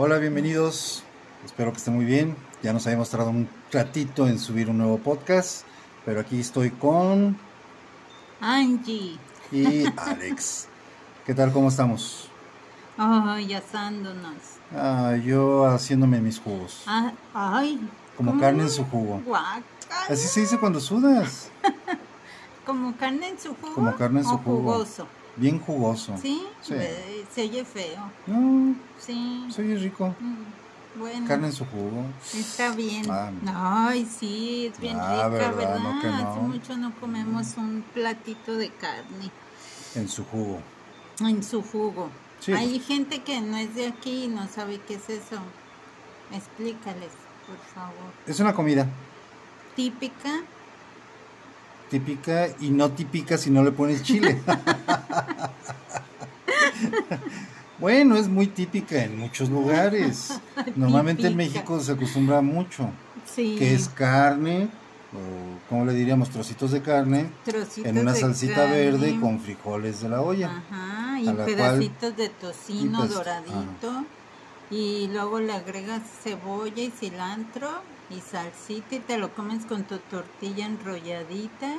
Hola, bienvenidos. Espero que estén muy bien. Ya nos habíamos tardado un ratito en subir un nuevo podcast, pero aquí estoy con Angie. y Alex. ¿Qué tal? ¿Cómo estamos? Ay, asándonos. Ah, yo haciéndome mis jugos. Ah, ay. Como ¿cómo? carne en su jugo. Guácala. Así se dice cuando sudas. Como carne en su jugo. Como carne en su o jugo. jugoso. Bien jugoso. ¿Sí? Se oye feo. No, Sí. soy rico. Mm, Bueno. Carne en su jugo. Está bien. Ah. Ay, sí, es bien Ah, rica, ¿verdad? ¿verdad? ¿No que no? Hace mucho no comemos un platito de carne En su jugo. en su jugo. Sí. Hay gente que no es de aquí y no sabe qué es eso. Explícales, por favor. Es una comida Típica. Típica y no típica si no le pones chile. bueno, es muy típica en muchos lugares. Normalmente en. México se acostumbra mucho, Sí. que es carne, o como le diríamos, trocitos de carne, trocitos en una salsita carne. verde con frijoles de la olla. Ajá, y cual- pedacitos de tocino y doradito. Y luego le agregas cebolla y cilantro y salsita y te lo comes con tu tortilla enrolladita.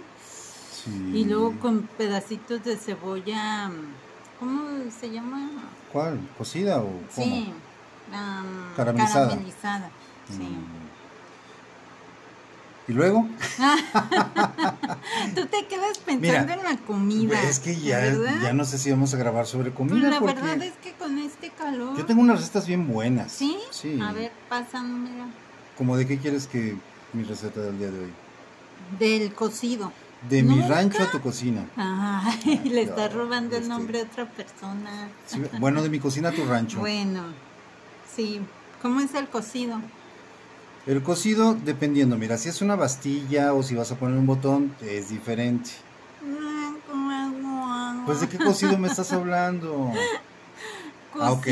Sí. Y luego con pedacitos de cebolla, ¿cómo se llama? ¿Cuál? ¿Cocida o cómo? Sí, am, Caramelizada. caramelizada, sí. Mm. ¿Y luego? Tú te quedas pensando Mira, en la comida. Es que ya, ¿verdad? ya no sé si vamos a grabar sobre comida. la porque verdad es que con este calor. Yo tengo unas recetas bien buenas. ¿Sí? Sí. A ver, pásamela. ¿Cómo de qué quieres que mi receta del día de hoy? Del cocido. De mi ¿Nunca? rancho a tu cocina. Ay, le no, estás robando el este- nombre a otra persona. Sí, bueno, de mi cocina a tu rancho. Bueno, sí. ¿Cómo es el cocido? El cocido, dependiendo, mira, si es una bastilla o si vas a poner un botón, es diferente. Pues de qué cocido me estás hablando. Ah, ok.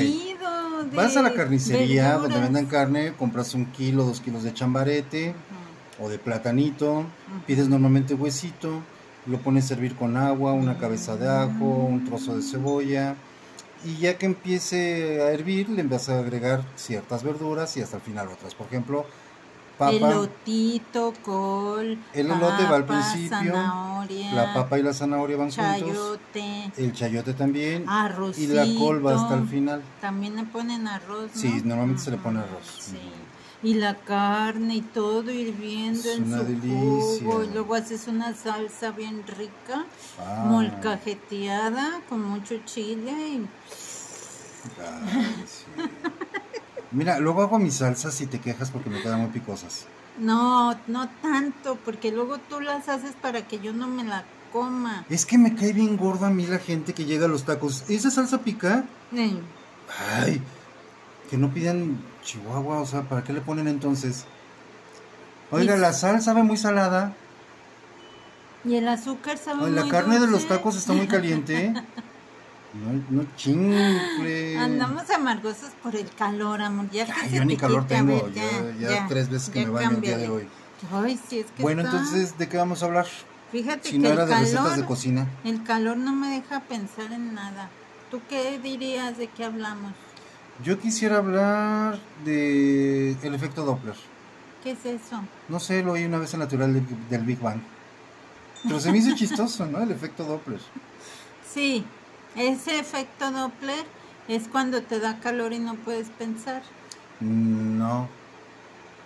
De Vas a la carnicería donde vendan carne, compras un kilo, dos kilos de chambarete o de platanito, pides normalmente huesito, lo pones a servir con agua, una cabeza de ajo, un trozo de cebolla y ya que empiece a hervir le vas a agregar ciertas verduras y hasta el final otras. Por ejemplo, papa, Elotito, col. El elote va al papa, principio, Zanahoria. la papa y la zanahoria van juntos, Chayote. el chayote también Arrocito. y la col va hasta el final. También le ponen arroz. ¿no? Sí, normalmente se le pone arroz. Sí. Y la carne y todo hirviendo Es en una su delicia. jugo. Y luego haces una salsa bien rica, Ah. molcajeteada con mucho chile. Y... Ay, sí. Mira, luego hago mis salsas y te quejas porque me quedan muy picosas. No, no tanto, porque luego tú las haces para que yo no me la coma. Es que me cae bien gorda a mí la gente que llega a los tacos. ¿Esa salsa pica? Eh, Ay, que no pidan chihuahua, o sea, ¿para qué le ponen entonces? Oiga, Y- la sal sabe muy salada. Y el azúcar sabe Ay, la muy carne de los tacos está muy caliente. No, no chingle. Andamos amargosos por el calor, amor. Ya Ay, yo ni calor tengo. ver, ya, ya tres veces que ya me baño el día de hoy. Ay, sí, es que Bueno, está- entonces, ¿de qué vamos a hablar? Fíjate Si que no el era de calor, recetas de cocina. el calor no me deja pensar en nada. ¿Tú qué dirías de qué hablamos? Yo quisiera hablar de el efecto Doppler. ¿Qué es eso? No sé, lo oí una vez en la teoría del, del Big Bang. Pero se me hizo chistoso, ¿no? El efecto Doppler. Sí, ese efecto Doppler es cuando te da calor y no puedes pensar. Mm, No,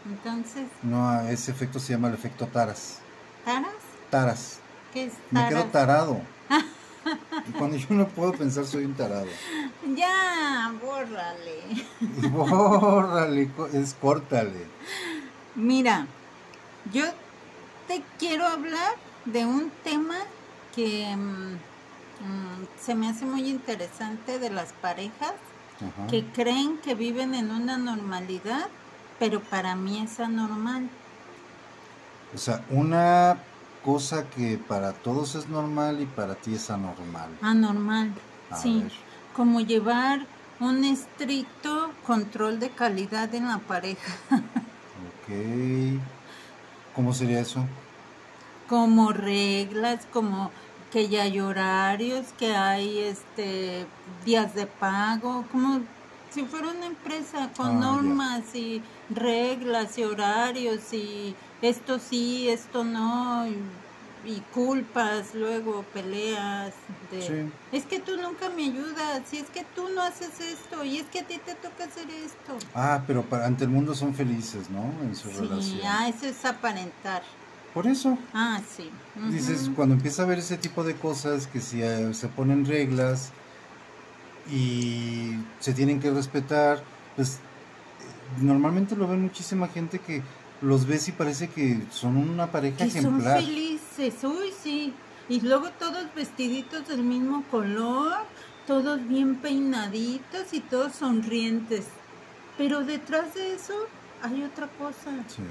Entonces, no, ese efecto se llama el efecto Taras. ¿taras? Taras. ¿Qué es Me quedo taras? tarado. Y cuando yo no puedo pensar, soy un tarado. Ya, bórrale. Bórrale, es córtale. Mira, yo te quiero hablar de un tema que mm, se me hace muy interesante de las parejas Ajá. que creen que viven en una normalidad, pero para mí es anormal. O sea, una cosa que para todos es normal y para ti es anormal. Anormal, A sí. ver. Como llevar un estricto control de calidad en la pareja. Ok. ¿Cómo sería eso? como reglas, como que ya hay horarios, que hay este días de pago, como si fuera una empresa con Ah, normas y reglas y horarios y esto sí, esto no, y, y culpas, luego peleas de, Sí. es que tú nunca me ayudas, y es que tú no haces esto, y es que a ti te toca hacer esto. Ah, pero para, ante el mundo son felices, ¿no? En su Sí, relación. ah, eso es aparentar. Por eso, Ah, sí. dices, cuando empieza a ver ese tipo de cosas, que si eh, se ponen reglas y se tienen que respetar, pues eh, normalmente lo ven muchísima gente que los ves y parece que son una pareja que son ejemplar. felices, uy, sí. Y luego todos vestiditos del mismo color, todos bien peinaditos y todos sonrientes. Pero detrás de eso hay otra cosa. Sí.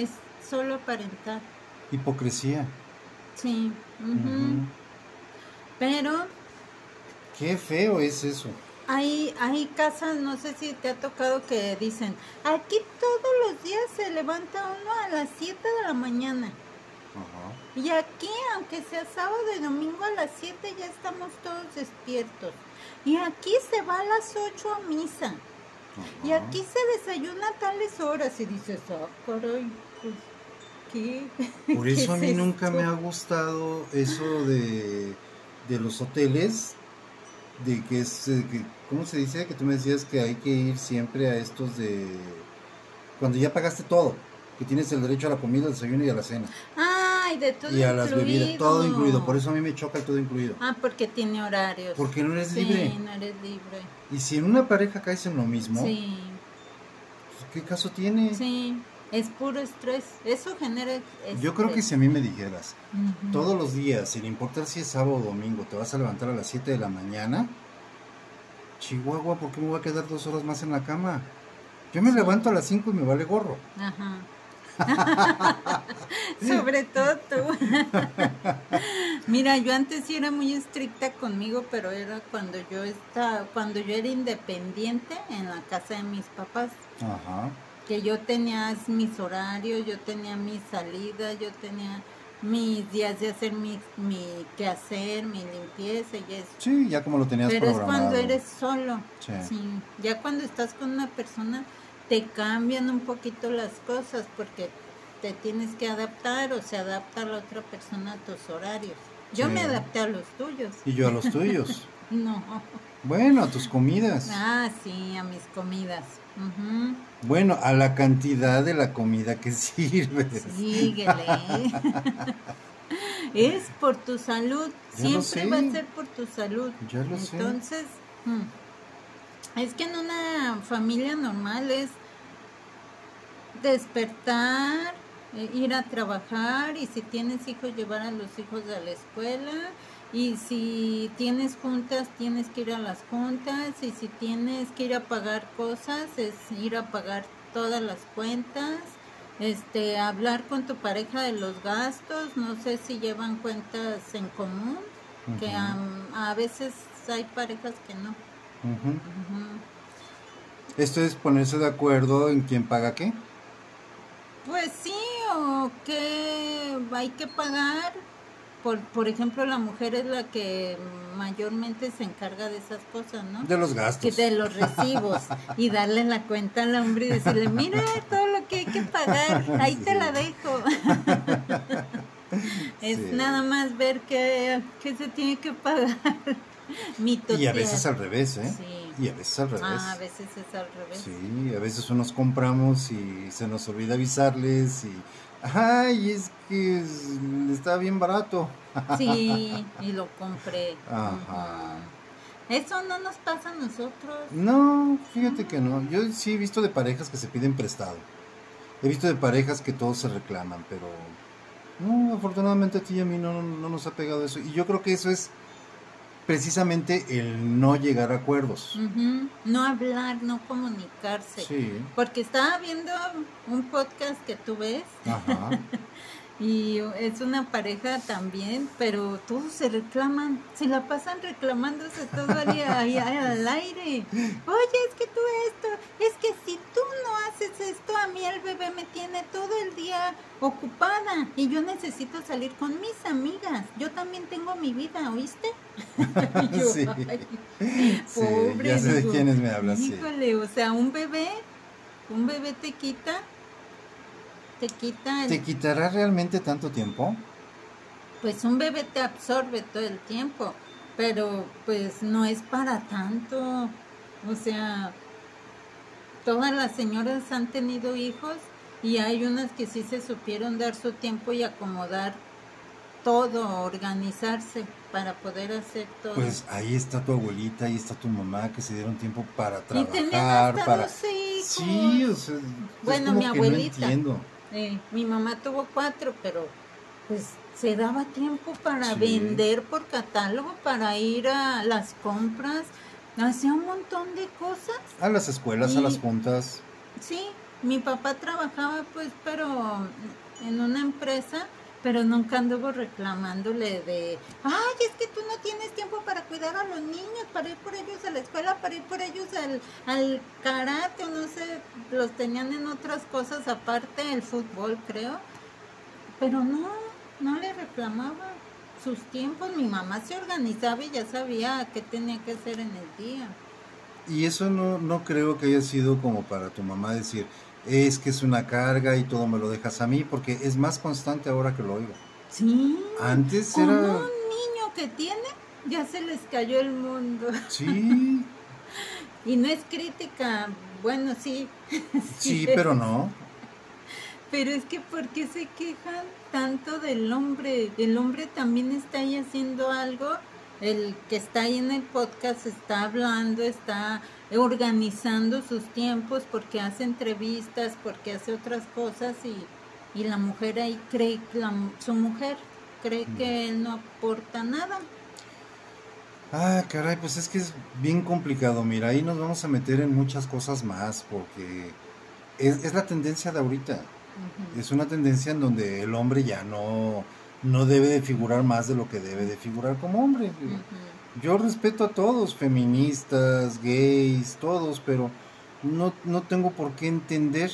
Es solo aparentar. Hipocresía. Sí. Pero Qué feo es eso. hay, hay casas, no sé si te ha tocado que dicen, aquí todos los días se levanta uno a las 7 de la mañana. Ajá. Y aquí, aunque sea sábado y domingo a las 7, ya estamos todos despiertos. Y aquí se va a las 8 a misa. Y aquí se desayuna a tales horas. Y dices, ah, caray, pues, Por ¿Qué eso a es mí nunca esto? me ha gustado eso de, de los hoteles, de que es, eh, que, ¿cómo se dice? Que tú me decías que hay que ir siempre a estos de, cuando ya pagaste todo, que tienes el derecho a la comida, al desayuno y a la cena, Ay, de todo y a las bebidas, todo incluido, por eso a mí me choca el todo incluido, Ah, porque tiene horarios. porque no eres sí, libre, no eres libre. y si en una pareja caes en lo mismo, Sí, pues, ¿qué caso tiene? sí. Es puro estrés. Eso genera Yo creo que estrés. si a mí me dijeras. Todos los días, sin importar si es sábado o domingo, te vas a levantar a las 7 de la mañana. Chihuahua, ¿por qué me voy a quedar dos horas más en la cama? Yo me levanto a las 5 y me vale gorro. Ajá. Sobre todo tú. Mira, yo antes sí era muy estricta conmigo, pero era cuando yo estaba, cuando yo era independiente en la casa de mis papás, Ajá. Que yo tenía mis horarios, yo tenía mis salidas, yo tenía mis días de hacer mi, mi quehacer, mi limpieza y eso. Sí, ya como lo tenías Pero es programado. cuando eres solo. Sí. Sí. Ya cuando estás con una persona te cambian un poquito las cosas porque te tienes que adaptar o se adapta la otra persona a tus horarios. Yo Sí. me adapté a los tuyos. Y yo a los tuyos. No. Bueno, a tus comidas. Ah, sí, a mis comidas. Bueno, a la cantidad de la comida que sirves. Síguele. es por tu salud. Ya Siempre va a ser por tu salud. Ya lo sé. Entonces, mm, es que en una familia normal es despertar, eh, ir a trabajar y si tienes hijos llevar a los hijos a la escuela y si tienes juntas tienes que ir a las juntas y si tienes que ir a pagar cosas es ir a pagar todas las cuentas este hablar con tu pareja de los gastos no sé si llevan cuentas en común que a veces hay parejas que no. Esto es ponerse de acuerdo en quién paga qué. Pues sí, o que hay que pagar. Por, por ejemplo, la mujer es la que mayormente se encarga de esas cosas, ¿no? De los gastos. de los recibos y darle la cuenta al hombre y decirle, mira todo lo que hay que pagar, ahí te la dejo. es Sí. nada más ver qué, qué se tiene que pagar. Mi Y a veces al revés, ¿eh? Sí. Y a veces al revés. Ah, a veces es al revés. Sí, a veces unos compramos y se nos olvida avisarles y... Ay, es que es- está bien barato. Sí, y lo compré. Ajá. Eso no nos pasa a nosotros. No, fíjate que no. Yo sí he visto de parejas que se piden prestado. He visto de parejas que todos se reclaman, pero... No, afortunadamente a ti y a mí no, no nos ha pegado eso. Y yo creo que eso es precisamente el no llegar a acuerdos. No hablar, no comunicarse. Sí. Porque estaba viendo un podcast que tú ves Ajá. y es una pareja también, pero todos se reclaman, se la pasan reclamándose todo el día ahí al aire. Oye, es que tú esto, es que si tú no haces esto, a mí el bebé me tiene todo el día ocupada y yo necesito salir con mis amigas. Yo también tengo mi vida, ¿oíste? sí. pobre. ya sé de quiénes me hablas. Híjole, o sea, un bebé, un bebé te quita, te quita. ¿Te quitará realmente tanto tiempo? Pues un bebé te absorbe todo el tiempo, pero pues no es para tanto. O sea, todas las señoras han tenido hijos y hay unas que sí se supieron dar su tiempo y acomodar todo, organizarse para poder hacer todo. Pues ahí está tu abuelita, ahí está tu mamá que se dieron tiempo para trabajar, para Sí, o sea, bueno, mi abuelita. Eh, mi mamá tuvo cuatro, pero pues se daba tiempo para vender por catálogo, para ir a las compras, hacía un montón de cosas. A las escuelas, a las juntas. Sí, mi papá trabajaba pues, pero en una empresa, pero nunca anduvo reclamándole de, ay, es que tú no tienes tiempo para cuidar a los niños, para ir por ellos a la escuela, para ir por ellos al, al karate, o no sé, los tenían en otras cosas aparte, el fútbol creo, pero no, no le reclamaba sus tiempos, mi mamá se organizaba y ya sabía qué tenía que hacer en el día. Y eso no, no creo que haya sido como para tu mamá decir, es que es una carga y todo me lo dejas a mí, porque es más constante ahora que lo oigo. Sí. Antes era... un niño que tiene, ya se les cayó el mundo. Sí. y no es crítica, bueno, sí. sí, pero no. Pero es que ¿por qué se quejan tanto del hombre? El hombre también está ahí haciendo algo. El que está ahí en el podcast está hablando, está organizando sus tiempos porque hace entrevistas, porque hace otras cosas y, y la mujer ahí cree, la, su mujer cree que él no aporta nada. Ah, caray, pues es que es bien complicado. Mira, ahí nos vamos a meter en muchas cosas más porque es, es la tendencia de ahorita. Es una tendencia en donde el hombre ya no, no debe de figurar más de lo que debe de figurar como hombre. Yo respeto a todos, feministas, gays, todos, pero no, no tengo por qué entender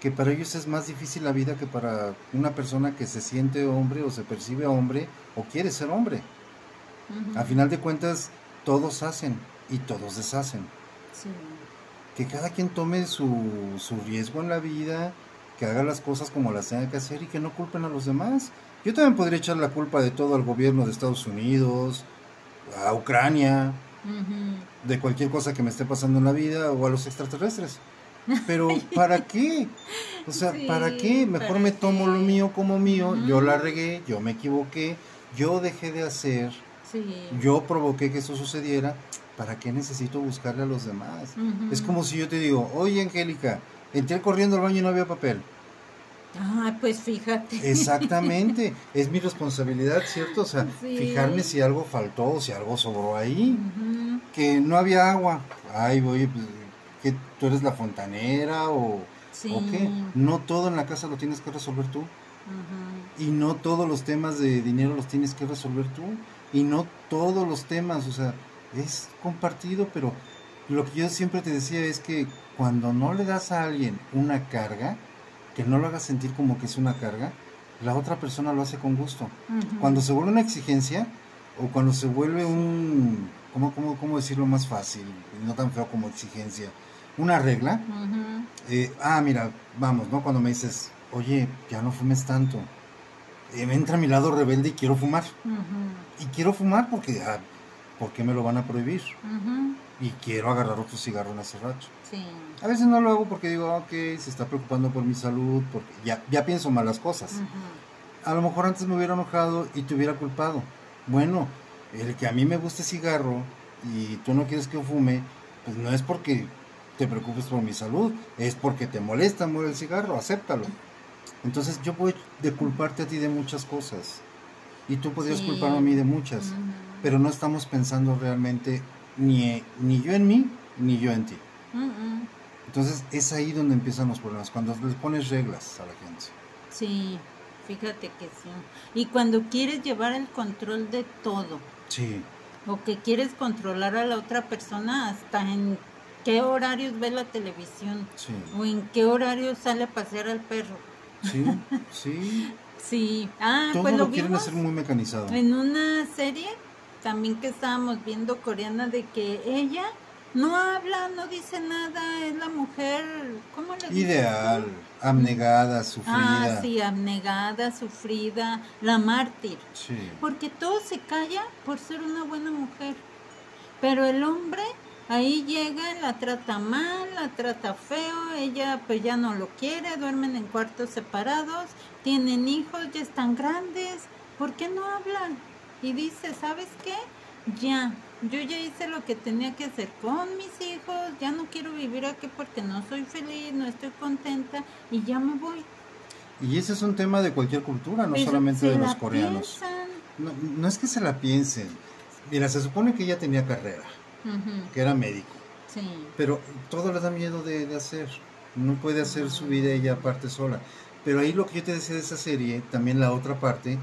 que para ellos es más difícil la vida que para una persona que se siente hombre o se percibe hombre o quiere ser hombre. A final de cuentas, todos hacen y todos deshacen. Que cada quien tome su, su riesgo en la vida, que haga las cosas como las tenga que hacer y que no culpen a los demás. Yo también podría echar la culpa de todo al gobierno de Estados Unidos, a Ucrania, de cualquier cosa que me esté pasando en la vida o a los extraterrestres. Pero ¿para qué? O sea, ¿para qué? Mejor me tomo lo mío como mío, yo la regué, yo me equivoqué, yo dejé de hacer, yo provoqué que eso sucediera, ¿para qué necesito buscarle a los demás? Es como si yo te digo, oye Angélica, Entré corriendo al baño y no había papel. Ah, pues fíjate. Exactamente, es mi responsabilidad, ¿cierto? O sea, fijarme si algo faltó o si algo sobró ahí. Que no había agua. Ay, voy, pues, que tú eres la fontanera o, qué. No todo en la casa lo tienes que resolver tú. Y no todos los temas de dinero los tienes que resolver tú. Y no todos los temas, o sea, es compartido, pero lo que yo siempre te decía es que cuando no le das a alguien una carga, que no lo hagas sentir como que es una carga, la otra persona lo hace con gusto. Cuando se vuelve una exigencia o cuando se vuelve un, ¿cómo, cómo, cómo decirlo más fácil? No tan feo como exigencia. Una regla. Eh, ah, mira, vamos, ¿no? Cuando me dices, oye, ya no fumes tanto. Eh, me entra a mi lado rebelde y quiero fumar. Y quiero fumar porque, ah, ¿por qué me lo van a prohibir? y quiero agarrar otro cigarro en ese rato. Sí. A veces no lo hago porque digo, ok, se está preocupando por mi salud, porque ya, ya pienso malas cosas. A lo mejor antes me hubiera enojado y te hubiera culpado. Bueno, el que a mí me guste cigarro y tú no quieres que fume, pues no es porque te preocupes por mi salud, es porque te molesta muere el cigarro, acéptalo. Entonces yo puedo de culparte a ti de muchas cosas y tú podrías culparme a mí de muchas, pero no estamos pensando realmente ni, ni yo en mí, ni yo en ti. Entonces es ahí donde empiezan los problemas, cuando les pones reglas a la gente. Sí, fíjate que sí. Y cuando quieres llevar el control de todo. Sí. O que quieres controlar a la otra persona hasta en qué horarios ve la televisión Sí. o en qué horario sale a pasear al perro. Sí, sí. Sí, ah, Todo pues lo lo quieren hacer muy mecanizado. en una serie también que estábamos viendo coreana de que ella no habla, no dice nada, es la mujer, ¿cómo le Ideal, abnegada, Ah, sufrida. sí, abnegada, sufrida, la mártir. Sí. Porque todo se calla por ser una buena mujer. Pero el hombre ahí llega, la trata mal, la trata feo, ella pues ya no lo quiere, duermen en cuartos separados, tienen hijos, ya están grandes, ¿por qué no hablan? Y dice, ¿sabes qué? Ya, yo ya hice lo que tenía que hacer con mis hijos, ya no quiero vivir aquí porque no soy feliz, no estoy contenta y ya me voy. Y ese es un tema de cualquier cultura, no Pero solamente de los coreanos. No, no es que se la piensen. Mira, se supone que ella tenía carrera, que era médico, Sí. pero todo le da miedo de, de hacer. No puede hacer su vida ella aparte sola. Pero ahí lo que yo te decía de esa serie, también la otra parte,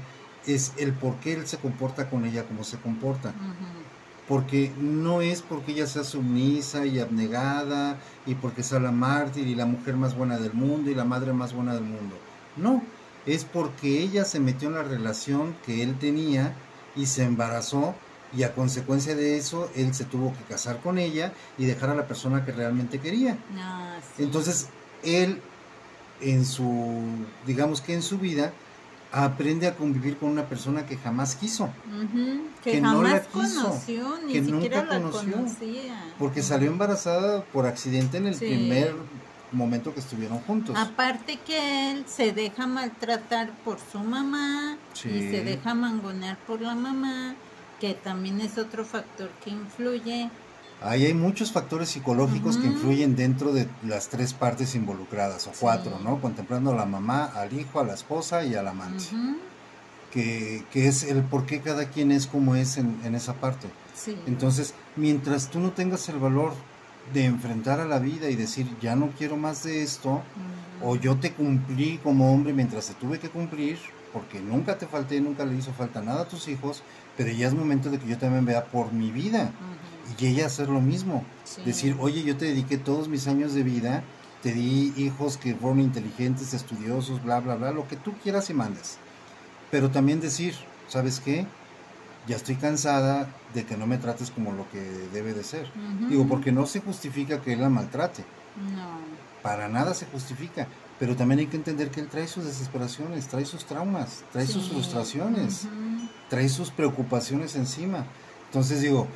es el por qué él se comporta con ella como se comporta. ujú. Porque no es porque ella sea sumisa y abnegada y porque sea la mártir y la mujer más buena del mundo y la madre más buena del mundo. No, es porque ella se metió en la relación que él tenía y se embarazó y a consecuencia de eso él se tuvo que casar con ella y dejar a la persona que realmente quería. Ah, sí. Entonces él en su, digamos que en su vida, aprende a convivir con una persona que jamás quiso. Que, que no jamás la quiso, conoció, ni que siquiera nunca la conoció, conocía. Porque salió embarazada por accidente en el Sí. primer momento que estuvieron juntos. Aparte que él se deja maltratar por su mamá Sí. y se deja mangonear por la mamá, que también es otro factor que influye. Ahí hay muchos factores psicológicos que influyen dentro de las tres partes involucradas, o Sí. cuatro, ¿no? Contemplando a la mamá, al hijo, a la esposa y al amante. Que, que es el por qué cada quien es como es en, en esa parte. Sí. Entonces, mientras tú no tengas el valor de enfrentar a la vida y decir, ya no quiero más de esto, o yo te cumplí como hombre mientras te tuve que cumplir, porque nunca te falté, nunca le hizo falta nada a tus hijos, pero ya es momento de que yo también vea por mi vida y ella hacer lo mismo. sí. Decir, oye, yo te dediqué todos mis años de vida, te di hijos que fueron inteligentes, estudiosos, bla, bla, bla, lo que tú quieras y mandes. Pero también decir, ¿sabes qué? Ya estoy cansada de que no me trates como lo que debe de ser. Digo, porque no se justifica que él la maltrate, No. para nada se justifica. Pero también hay que entender que él trae sus desesperaciones, trae sus traumas, trae sus frustraciones trae sus preocupaciones encima. Entonces digo,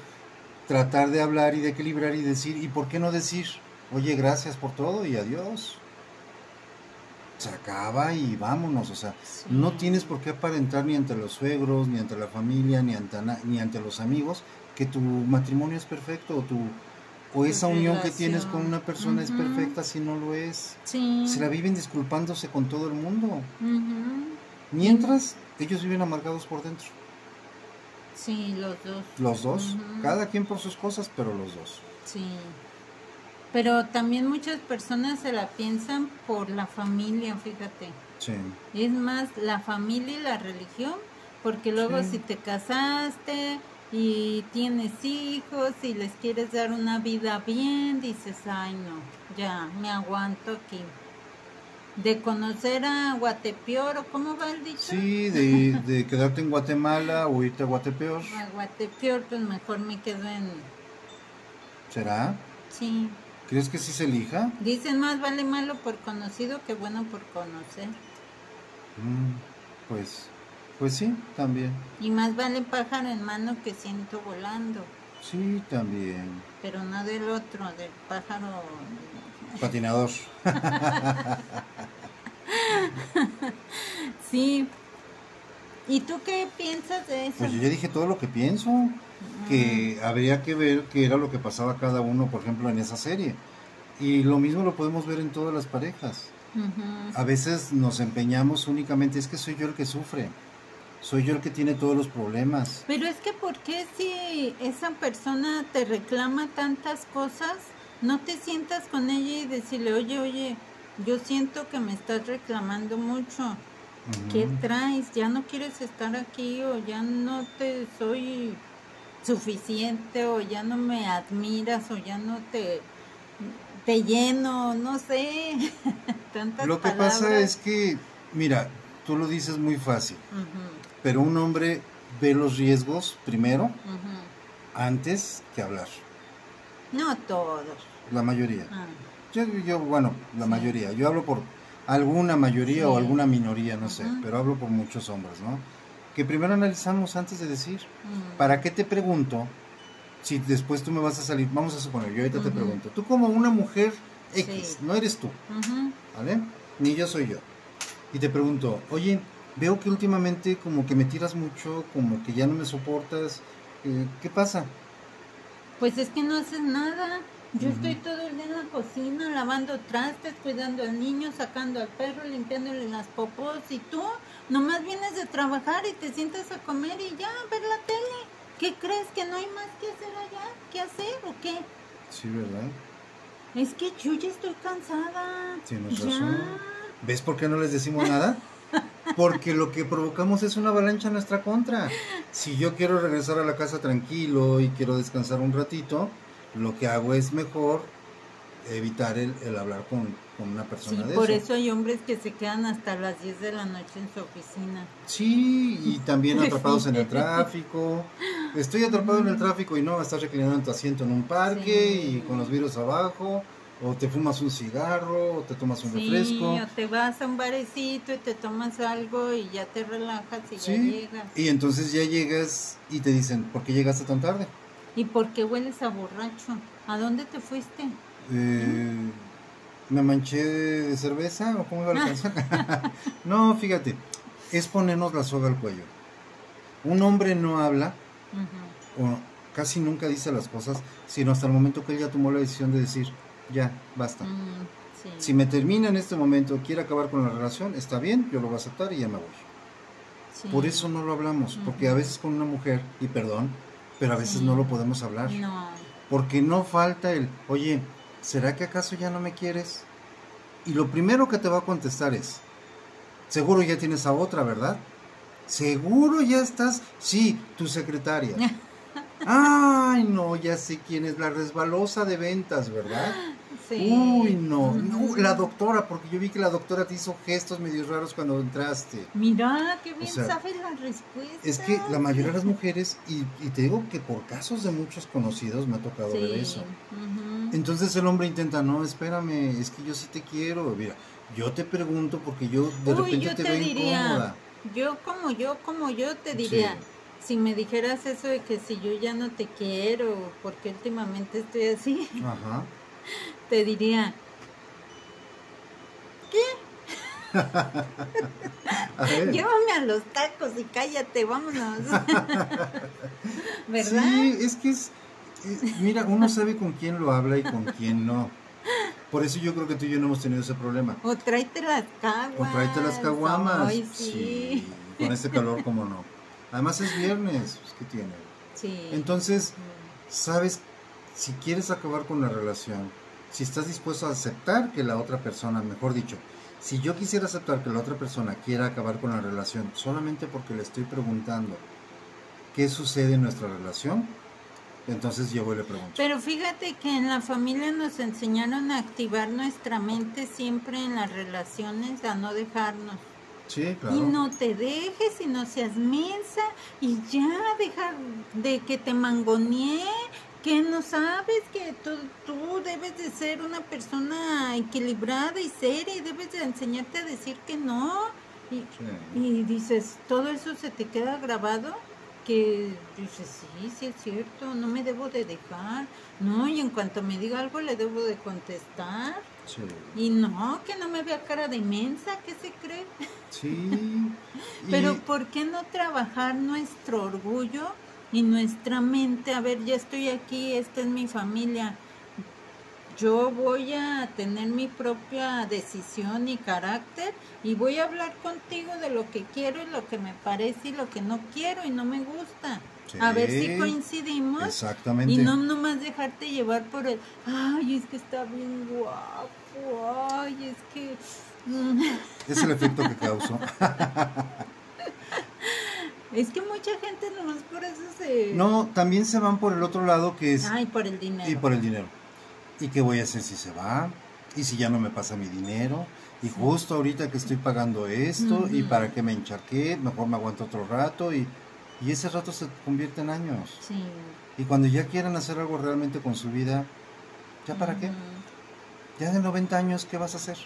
tratar de hablar y de equilibrar y decir, ¿y por qué no decir, oye, gracias por todo y adiós? Se acaba y vámonos, o sea, Sí. no tienes por qué aparentar ni ante los suegros, ni ante la familia, ni ante, ni ante los amigos que tu matrimonio es perfecto o tu o esa unión que tienes con una persona es perfecta si no lo es. Sí. Se la viven disculpándose con todo el mundo. Mientras ellos viven amargados por dentro. Sí, los dos. Los dos, cada quien por sus cosas, pero los dos. Sí. Pero también muchas personas se la piensan por la familia, fíjate. Sí. Es más la familia y la religión, porque luego Sí. si te casaste y tienes hijos y les quieres dar una vida bien, dices, ay no, ya, me aguanto aquí. De conocer a Guatepeor, ¿o cómo va el dicho? Sí, de, de quedarte en Guatemala o irte a Guatepeor. A Guatepeor, pues mejor me quedo en... ¿Será? Sí. ¿Crees que sí se elija? Dicen más vale malo por conocido que bueno por conocer. Mm, pues, pues sí, también. Y más vale pájaro en mano que ciento volando. Sí, también. Pero no del otro, del pájaro. Patinador. Sí. ¿Y tú qué piensas de eso? Pues yo ya dije todo lo que pienso. Que habría que ver qué era lo que pasaba cada uno, por ejemplo, en esa serie. Y lo mismo lo podemos ver en todas las parejas. A veces nos empeñamos únicamente, es que soy yo el que sufre. Soy yo el que tiene todos los problemas. Pero es que ¿por qué si esa persona te reclama tantas cosas, no te sientas con ella y decirle, oye, oye, yo siento que me estás reclamando mucho. ¿Qué traes? ¿Ya no quieres estar aquí o ya no te soy suficiente o ya no me admiras o ya no te te lleno, no sé. Tantas Lo que pasa es que, mira, tú lo dices muy fácil, pero un hombre ve los riesgos primero antes que hablar. No todos. La mayoría. Ah. Yo, yo, bueno, la mayoría. Yo hablo por alguna mayoría o alguna minoría, no sé, pero hablo por muchos hombres, ¿no? Que primero analizamos antes de decir. Mm. ¿Para qué te pregunto si después tú me vas a salir? Vamos a suponer, yo ahorita te pregunto. Tú como una mujer X, no eres tú, ¿vale? Ni yo soy yo. Y te pregunto, oye, veo que últimamente como que me tiras mucho, como que ya no me soportas. Eh, ¿Qué pasa? Pues es que no haces nada. Yo estoy todo el día en la cocina, lavando trastes, cuidando al niño, sacando al perro, limpiándole las popos. Y tú nomás vienes de trabajar y te sientas a comer y ya, a ver la tele. ¿Qué crees? ¿Que no hay más que hacer allá? ¿Qué hacer o qué? Sí, ¿verdad? Es que yo ya estoy cansada. Tienes razón. ¿Ves por qué no les decimos nada? Porque lo que provocamos es una avalancha en nuestra contra. Si yo quiero regresar a la casa tranquilo y quiero descansar un ratito, lo que hago es mejor evitar el, hablar con, una persona sí, por eso. hay hombres que se quedan hasta las 10 de la noche en su oficina. Sí, y también atrapados en el tráfico. Estoy atrapado en el tráfico y no, estás reclinando en tu asiento en un parque y con los virus abajo. O te fumas un cigarro, o te tomas un refresco. o te vas a un barecito y te tomas algo y ya te relajas y ya llegas. Y entonces ya llegas y te dicen, ¿por qué llegaste tan tarde? ¿Y por qué hueles a borracho? ¿A dónde te fuiste? Eh, ¿Me manché de cerveza o cómo iba la canción? no, fíjate, es ponernos la soga al cuello. Un hombre no habla o casi nunca dice las cosas, sino hasta el momento que él ya tomó la decisión de decir, ya, basta. Mm, si me termina en este momento, quiere acabar con la relación, está bien, yo lo voy a aceptar y ya me voy. Por eso no lo hablamos, porque a veces con una mujer, y perdón, pero a veces no lo podemos hablar. No. Porque no falta el, oye, ¿será que acaso ya no me quieres? Y lo primero que te va a contestar es, seguro ya tienes a otra, ¿verdad? Seguro ya estás, sí, tu secretaria. Ay, no, ya sé quién es la resbalosa de ventas, ¿verdad? Uy, no, no, la doctora, porque yo vi que la doctora te hizo gestos medio raros cuando entraste. Mira, qué bien sabes la respuesta. Es que la mayoría de las mujeres, y, te digo que por casos de muchos conocidos me ha tocado ver eso. Entonces el hombre intenta, no, espérame, es que yo sí te quiero. Mira, yo te pregunto porque yo de repente te, veo incómoda. Yo como yo, como yo te diría. Si me dijeras eso de que si yo ya no te quiero, porque últimamente estoy así. Ajá te diría, ¿qué? Llévame a los tacos y cállate, vámonos. ¿Verdad? Sí, es que es, eh, mira, uno sabe con quién lo habla y con quién no. Por eso yo creo que tú y yo no hemos tenido ese problema. O tráete las caguamas. O tráete las caguamas. sí. Con este calor, como no. Además es viernes, pues, ¿qué tiene? Sí. Entonces, sabes, si quieres acabar con la relación, si estás dispuesto a aceptar que la otra persona, mejor dicho, si yo quisiera aceptar que la otra persona quiera acabar con la relación solamente porque le estoy preguntando qué sucede en nuestra relación, entonces yo voy y le pregunto. Pero fíjate que en la familia nos enseñaron a activar nuestra mente siempre en las relaciones, a no dejarnos. Sí, claro. Y no te dejes y no seas mensa y ya deja de que te mangonee que no sabes que tú, tú, debes de ser una persona equilibrada y seria y debes de enseñarte a decir que no. Y, y dices, todo eso se te queda grabado, que dices, sí, sí es cierto, no me debo de dejar, no, y en cuanto me diga algo le debo de contestar. Y no, que no me vea cara de inmensa, ¿qué se cree? Sí. Pero ¿por qué no trabajar nuestro orgullo? Y nuestra mente, a ver, ya estoy aquí, esta es mi familia, yo voy a tener mi propia decisión y carácter y voy a hablar contigo de lo que quiero y lo que me parece y lo que no quiero y no me gusta. a ver si coincidimos. Exactamente. Y no nomás dejarte llevar por el, ay, es que está bien guapo, ay, es que... Es el efecto que causó. Es que mucha gente nomás por eso se... No, también se van por el otro lado que es... Ay, por el dinero. Y por el dinero. ¿Y qué voy a hacer si se va? ¿Y si ya no me pasa mi dinero? Y justo ahorita que estoy pagando esto, ¿y para qué me encharqué? Mejor me aguanto otro rato y, y ese rato se convierte en años. Sí. Y cuando ya quieran hacer algo realmente con su vida, ¿ya para qué? Ya de 90 años, ¿qué vas a hacer?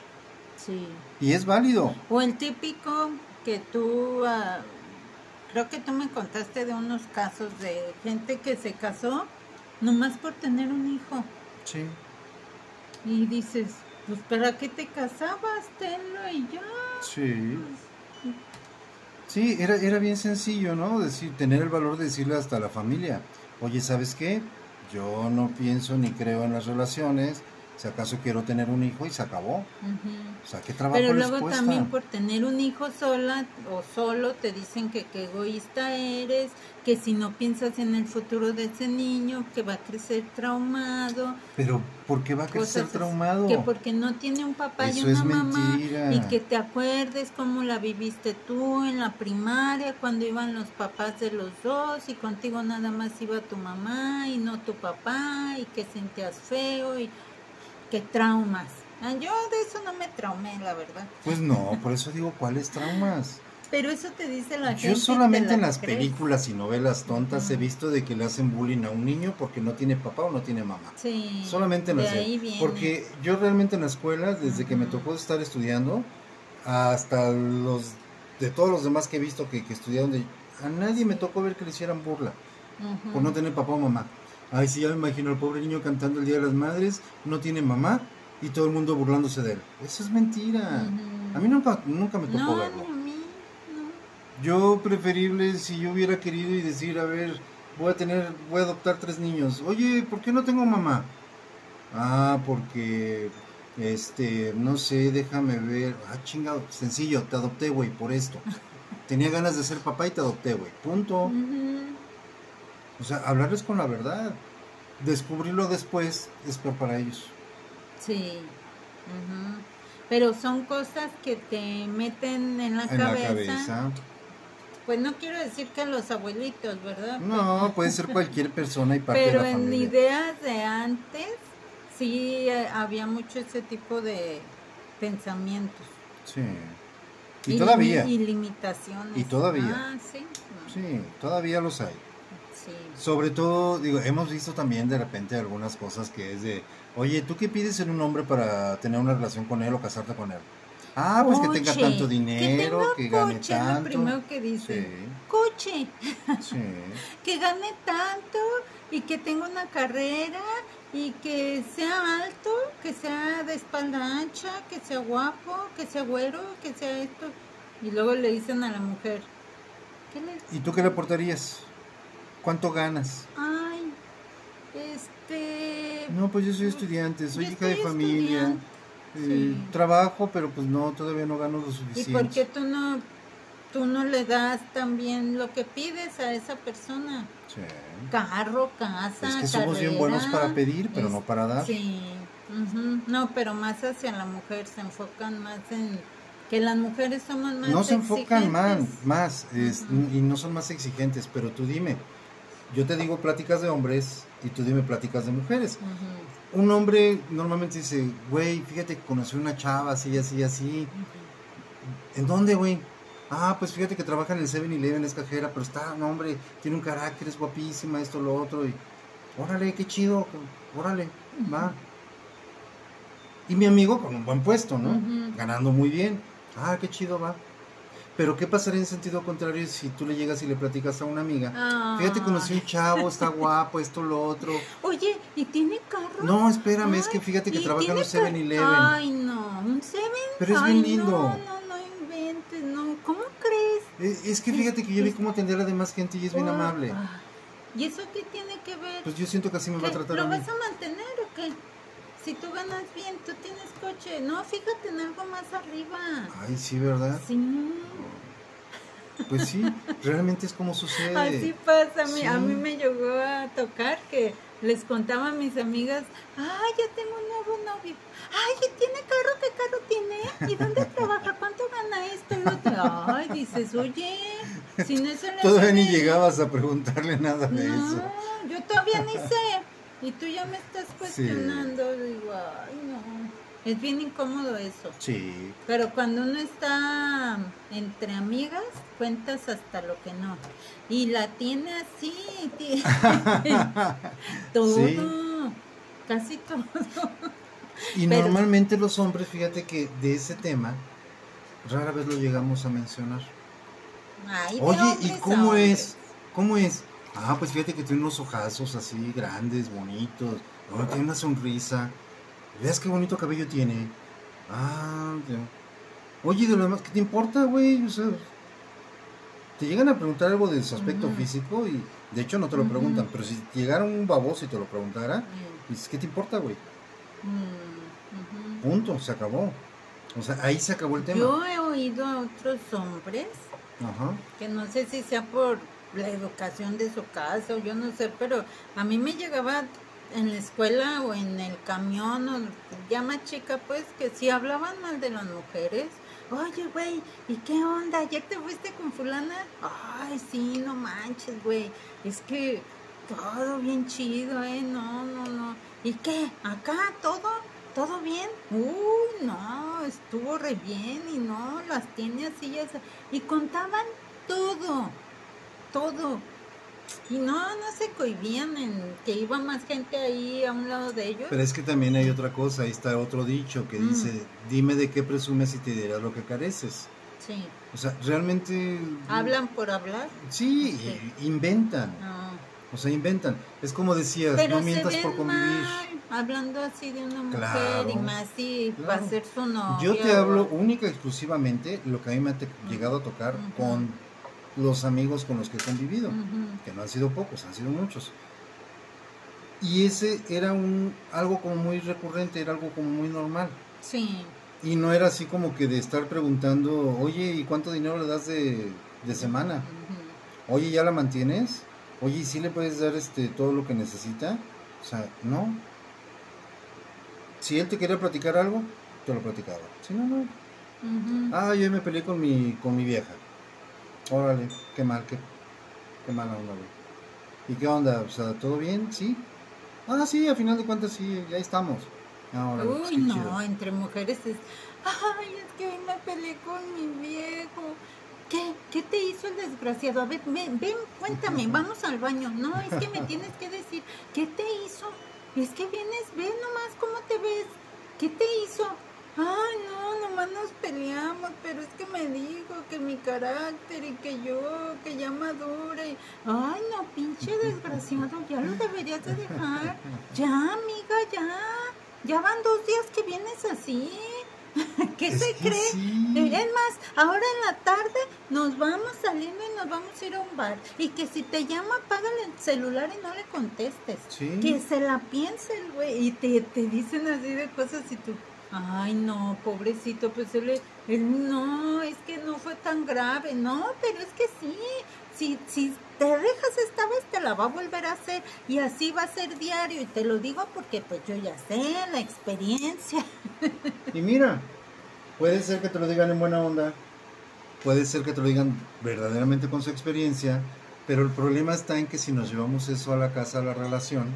Sí. Y es válido. O el típico que tú, ah, creo que tú me contaste de unos casos de gente que se casó nomás por tener un hijo. Sí. Y dices, pues ¿para qué te casabas? Tenlo y ya. Sí. Sí, era, era bien sencillo, ¿no? Decir, tener el valor de decirle hasta a la familia, oye, ¿sabes qué? Yo no pienso ni creo en las relaciones, si acaso quiero tener un hijo y se acabó. O sea, ¿qué trabajo Pero les luego cuesta? también por tener un hijo sola o solo te dicen que qué egoísta eres, que si no piensas en el futuro de ese niño, que va a crecer traumado. Pero, ¿por qué va a crecer traumado? Que porque no tiene un papá y una mamá mentira. y que te acuerdes cómo la viviste tú en la primaria cuando iban los papás de los dos y contigo nada más iba tu mamá y no tu papá y que sentías feo y que traumas. Ah, yo de eso no me traumé, la verdad. Pues no, por eso digo, ¿cuáles traumas? Pero eso te dice la gente. Yo solamente te en la las crees. películas y novelas tontas he visto de que le hacen bullying a un niño porque no tiene papá o no tiene mamá. Sí. Solamente en de las ahí viene. Porque yo realmente en la escuela, desde que me tocó estar estudiando, hasta los de todos los demás que he visto que, que estudiaron, de, a nadie me tocó ver que le hicieran burla por no tener papá o mamá. Ay, sí, ya me imagino al pobre niño cantando el Día de las Madres, no tiene mamá y todo el mundo burlándose de él. Eso es mentira. A mí nunca, nunca me tocó No, verlo. ni a mí, no. Yo preferible si yo hubiera querido y decir, a ver, voy a tener, voy a adoptar tres niños. Oye, ¿por qué no tengo mamá? Ah, porque, este, no sé, déjame ver. Ah, chingado, sencillo, te adopté, güey, por esto. Tenía ganas de ser papá y te adopté, güey. Punto. O sea, hablarles con la verdad. Descubrirlo después es peor para ellos. Sí. ujú. Pero son cosas que te meten en la, En cabeza. la cabeza. Pues no quiero decir que los abuelitos, ¿verdad? No, puede ser cualquier persona y parte Pero de la en familia. ideas de antes sí eh, había mucho ese tipo de pensamientos. Sí. Y, todavía. Y limitaciones. Y todavía. Ah, sí. no, Sí, todavía los hay. Sí. Sobre todo, digo, hemos visto también de repente algunas cosas que es de, oye, ¿tú qué pides en un hombre para tener una relación con él o casarte con él? Ah, pues que tenga tanto dinero, que, tenga gane coche, es lo tanto. primero que dicen. Sí, Coche, sí. que gane tanto y que tenga una carrera y que sea alto, que sea de espalda ancha, que sea guapo, que sea güero, que sea esto. Y luego le dicen a la mujer, ¿qué le ¿Y tú qué le aportarías? ¿Cuánto ganas? Ay, este... No, pues yo soy estudiante, soy hija de familia. eh, sí. Trabajo, pero pues no, todavía no gano lo ¿Y suficiente. por qué tú no, tú no le das también lo que pides a esa persona? Sí. Carro, casa, Es que somos bien buenos para pedir, pero es- no para dar. Sí, ujú. no, pero más hacia la mujer, se enfocan más en que las mujeres somos más no se enfocan más, exigentes. más es- y no son más exigentes, pero tú dime, yo te digo pláticas de hombres y tú dime pláticas de mujeres. Un hombre normalmente dice, güey, fíjate que conocí una chava así, así, así. ¿En dónde, güey? Ah, pues fíjate que trabaja en el 7-Eleven, es cajera, pero está, no, hombre, tiene un carácter, es guapísima, esto, lo otro. Y, órale, qué chido, órale, va. Y mi amigo con un buen puesto, ¿no? Ganando muy bien. Ah, qué chido, va. Pero ¿qué pasaría en sentido contrario si tú le llegas y le platicas a una amiga? Fíjate, conocí un chavo, está guapo, esto, lo otro. Oye, ¿y tiene carro? No, espérame, es que fíjate que ¿y trabaja en ca- 7-Eleven. Ay, no, un 7 Pero es Ay, bien lindo. No, no, no inventes, no. ¿Cómo crees? Es, es que fíjate que yo vi cómo atender a la demás gente y es bien Oh, amable. ay. ¿Y eso qué tiene que ver? Pues yo siento que así me va a tratar ¿Lo a mí. vas a mantener o qué? Si tú ganas bien, tú tienes coche. No, fíjate en algo más arriba. Ay, sí, ¿verdad? Sí. Pues sí, realmente es como sucede. Así pasa. A mí, a mí me llegó a tocar que les contaba a mis amigas, ay, ya tengo un nuevo novio. Ay, ¿y ¿tiene carro? ¿Qué carro tiene? ¿Y dónde trabaja? ¿Cuánto gana esto? Y otro? Ay, dices, oye, sin eso le Todavía ni llegabas a preguntarle nada de No, eso. yo todavía ni sé. Y tú ya me estás cuestionando, digo, ay no. Es bien incómodo eso. Sí. Pero cuando uno está entre amigas, cuentas hasta lo que no. Y la tiene así, todo, casi todo. Y normalmente los hombres, fíjate que de ese tema, rara vez lo llegamos a mencionar. Oye, ¿y cómo es? ¿Cómo es? Ah, pues fíjate que tiene unos ojazos así grandes, bonitos. tiene una sonrisa. ¿Ves qué bonito cabello tiene? Ah, Oye, de lo demás, ¿qué te importa, güey? O sea, te llegan a preguntar algo de su aspecto físico y de hecho no te lo preguntan, pero si llegara un baboso y te lo preguntara, dices, ¿qué te importa, güey? Punto, se acabó. O sea, ahí se acabó el tema. Yo he oído a otros hombres que no sé si sea por la educación de su casa o yo no sé, pero a mí me llegaba en la escuela o en el camión o ya más chica pues que si hablaban mal de las mujeres oye güey y qué onda ayer te fuiste con fulana ay sí no manches güey es que todo bien chido eh no no no y qué acá todo todo bien uy no estuvo re bien y no las tiene así ya y contaban todo todo y no, no se cohibían en que iba más gente ahí a un lado de ellos. Pero es que también hay otra cosa, ahí está otro dicho que mm. dice, dime de qué presumes y te dirás lo que careces. Sí. O sea, realmente... ¿Hablan por hablar? Sí, inventan. O sea, inventan. Es como decías, no mientas por convivir. hablando así de una mujer y más si va a ser su novia. Yo te hablo única y exclusivamente lo que a mí me ha llegado a tocar con los amigos con los que he convivido, que no han sido pocos, han sido muchos. Y ese era un algo como muy recurrente, era algo como muy normal. Sí. Y no era así como que de estar preguntando, oye, ¿y cuánto dinero le das de, semana? Oye, ¿ya la mantienes? Oye, ¿y sí le puedes dar este todo lo que necesita? O sea, no. Si él te quería platicar algo, te lo platicaba. Si no, no. Ah, yo me peleé con mi, con mi vieja. Órale, qué mal, qué, qué mala onda, güey. ¿Y qué onda? O sea, ¿todo bien? ¿Sí? Ah, sí, a final de cuentas sí, ya estamos. Ah, Uy, no, entre mujeres es, ay, es que hoy me peleé con mi viejo. ¿Qué? ¿Qué te hizo el desgraciado? A ver, ven, ven, cuéntame, vamos al baño. No, es que me tienes que decir, ¿qué te hizo? Es que vienes, ven nomás cómo te ves. ¿Qué te hizo? Ay, no, nomás nos peleamos, pero es que me dijo que mi carácter y que yo, que ya madure. Ay, no, pinche desgraciado, ya lo deberías de dejar. Ya, amiga, ya. Ya van dos días que vienes así. ¿Qué se cree? Es más, ahora en la tarde nos vamos saliendo y nos vamos a ir a un bar. Y que si te llama, apágale el celular y no le contestes. Que se la piense el güey. Y te, te dicen así de cosas y tú, Ay, no, pobrecito, pues él, no, es que no fue tan grave, no, pero es que sí, si, si te dejas esta vez te la va a volver a hacer y así va a ser diario y te lo digo porque pues yo ya sé la experiencia. Y mira, puede ser que te lo digan en buena onda, puede ser que te lo digan verdaderamente con su experiencia, pero el problema está en que si nos llevamos eso a la casa, a la relación,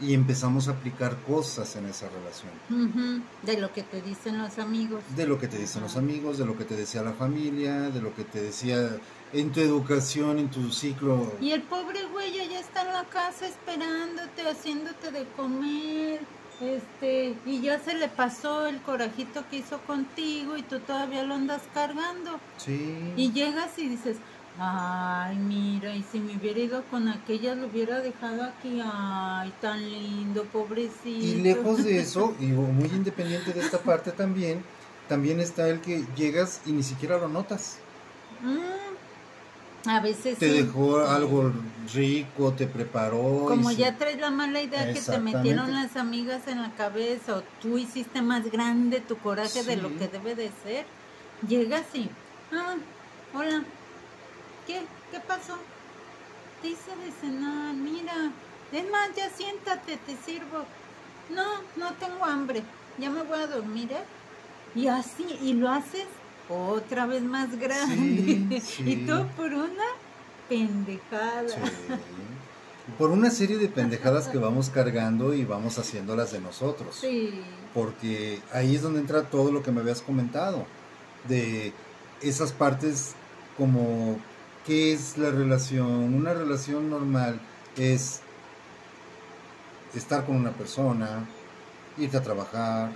y empezamos a aplicar cosas en esa relación. De lo que te dicen los amigos. De lo que te dicen los amigos, de lo que te decía la familia, de lo que te decía en tu educación, en tu ciclo. Y el pobre güey ya está en la casa esperándote, haciéndote de comer, este, y ya se le pasó el corajito que hizo contigo y tú todavía lo andas cargando. Sí. Y llegas y dices, Ay, mira, y si me hubiera ido con aquella, lo hubiera dejado aquí. Ay, tan lindo, pobrecito. Y lejos de eso, y muy independiente de esta parte también, también está el que llegas y ni siquiera lo notas. Mm, a veces te dejó algo rico, te preparó. Como ya traes la mala idea que te metieron las amigas en la cabeza o tú hiciste más grande tu coraje de lo que debe de ser. Llegas y, ah, hola, ¿Qué? ¿Qué pasó? Te hice de cenar, mira. Es más, ya siéntate, te sirvo. No, no tengo hambre. Ya me voy a dormir, ¿eh? Y así, y lo haces otra vez más grande. y todo por una pendejada. Por una serie de pendejadas que vamos cargando y vamos haciéndolas de nosotros. Sí. Porque ahí es donde entra todo lo que me habías comentado. De esas partes como qué es la relación. Una relación normal es estar con una persona, irte a trabajar,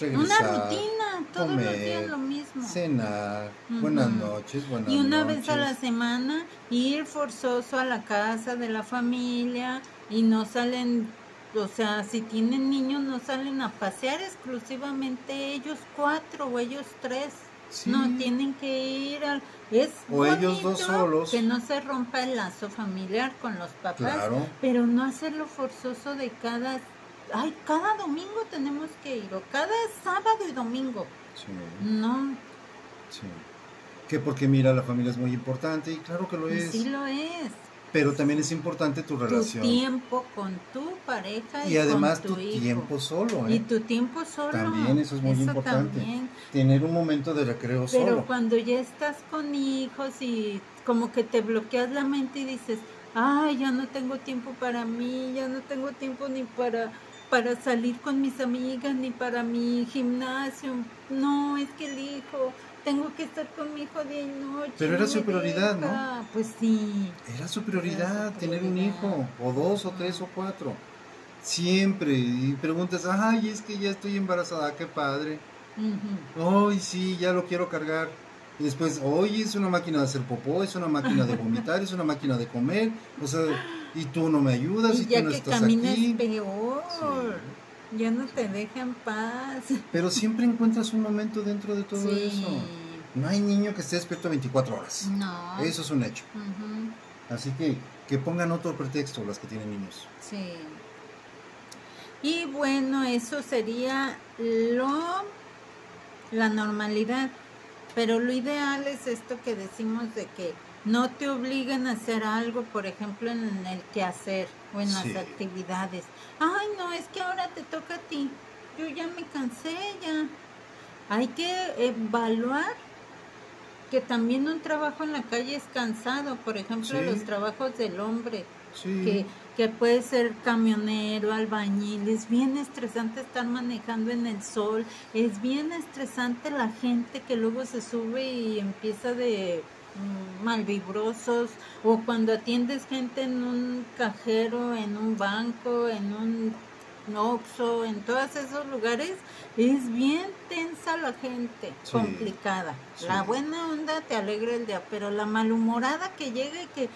regresar. Una rutina, todos comer, los días lo mismo. Cenar, buenas noches, buenas Y una noches. vez a la semana ir forzoso a la casa de la familia y no salen, o sea, si tienen niños no salen a pasear exclusivamente ellos cuatro o ellos tres. Sí. No, tienen que ir al... Es O ellos dos solos. Que no se rompa el lazo familiar con los papás, Claro. pero no hacerlo forzoso de cada... Ay, cada domingo tenemos que ir, o cada sábado y domingo. Sí, No, sí. Que porque mira, la familia es muy importante y claro que lo es. sí lo es. Pero también es importante tu Tu relación. tiempo con tu pareja y, y además con tu tu hijo. tiempo solo, Y ¿eh? tu tiempo solo. También eso es muy importante. también. Tener un momento de recreo Pero solo. cuando ya estás con hijos y como que te bloqueas la mente y dices, ay, ya no tengo tiempo para mí, ya no tengo tiempo ni para para salir con mis amigas ni para mi gimnasio. No, es que el hijo, tengo que estar con mi hijo día y noche. Pero era no su prioridad, ¿no? deja". Pues sí. Era su prioridad Era su tener un hijo, o dos, o tres, o cuatro. Siempre. Y preguntas, ay, es que ya estoy embarazada, qué padre. Ujú. Ay, sí, ya lo quiero cargar. Y después, oye, es una máquina de hacer popó, es una máquina de vomitar, es una máquina de comer. O sea, y tú no me ayudas, y, Y tú no que estás aquí. peor. Sí. Ya no te deja en paz. Pero siempre encuentras un momento dentro de todo sí. eso. No hay niño que esté despierto 24 horas. No. Eso es un hecho. Así que que pongan otro pretexto las que tienen niños. Sí. Y bueno, eso sería lo la normalidad. Pero lo ideal es esto que decimos de que no te obliguen a hacer algo, por ejemplo, en el quehacer o en Sí. las actividades. Ay, no, es que ahora te toca a ti. Yo ya me cansé, ya. Hay que evaluar que también un trabajo en la calle es cansado. Por ejemplo, Sí. los trabajos del hombre Sí. que, que puede ser camionero, albañil, es bien estresante estar manejando en el sol, es bien estresante la gente que luego se sube y empieza de mm, malvibrosos o cuando atiendes gente en un cajero, en un banco, en un Oxxo, en todos esos lugares, es bien tensa la gente, Sí. complicada. Sí. La buena onda te alegra el día, pero la malhumorada que llega y que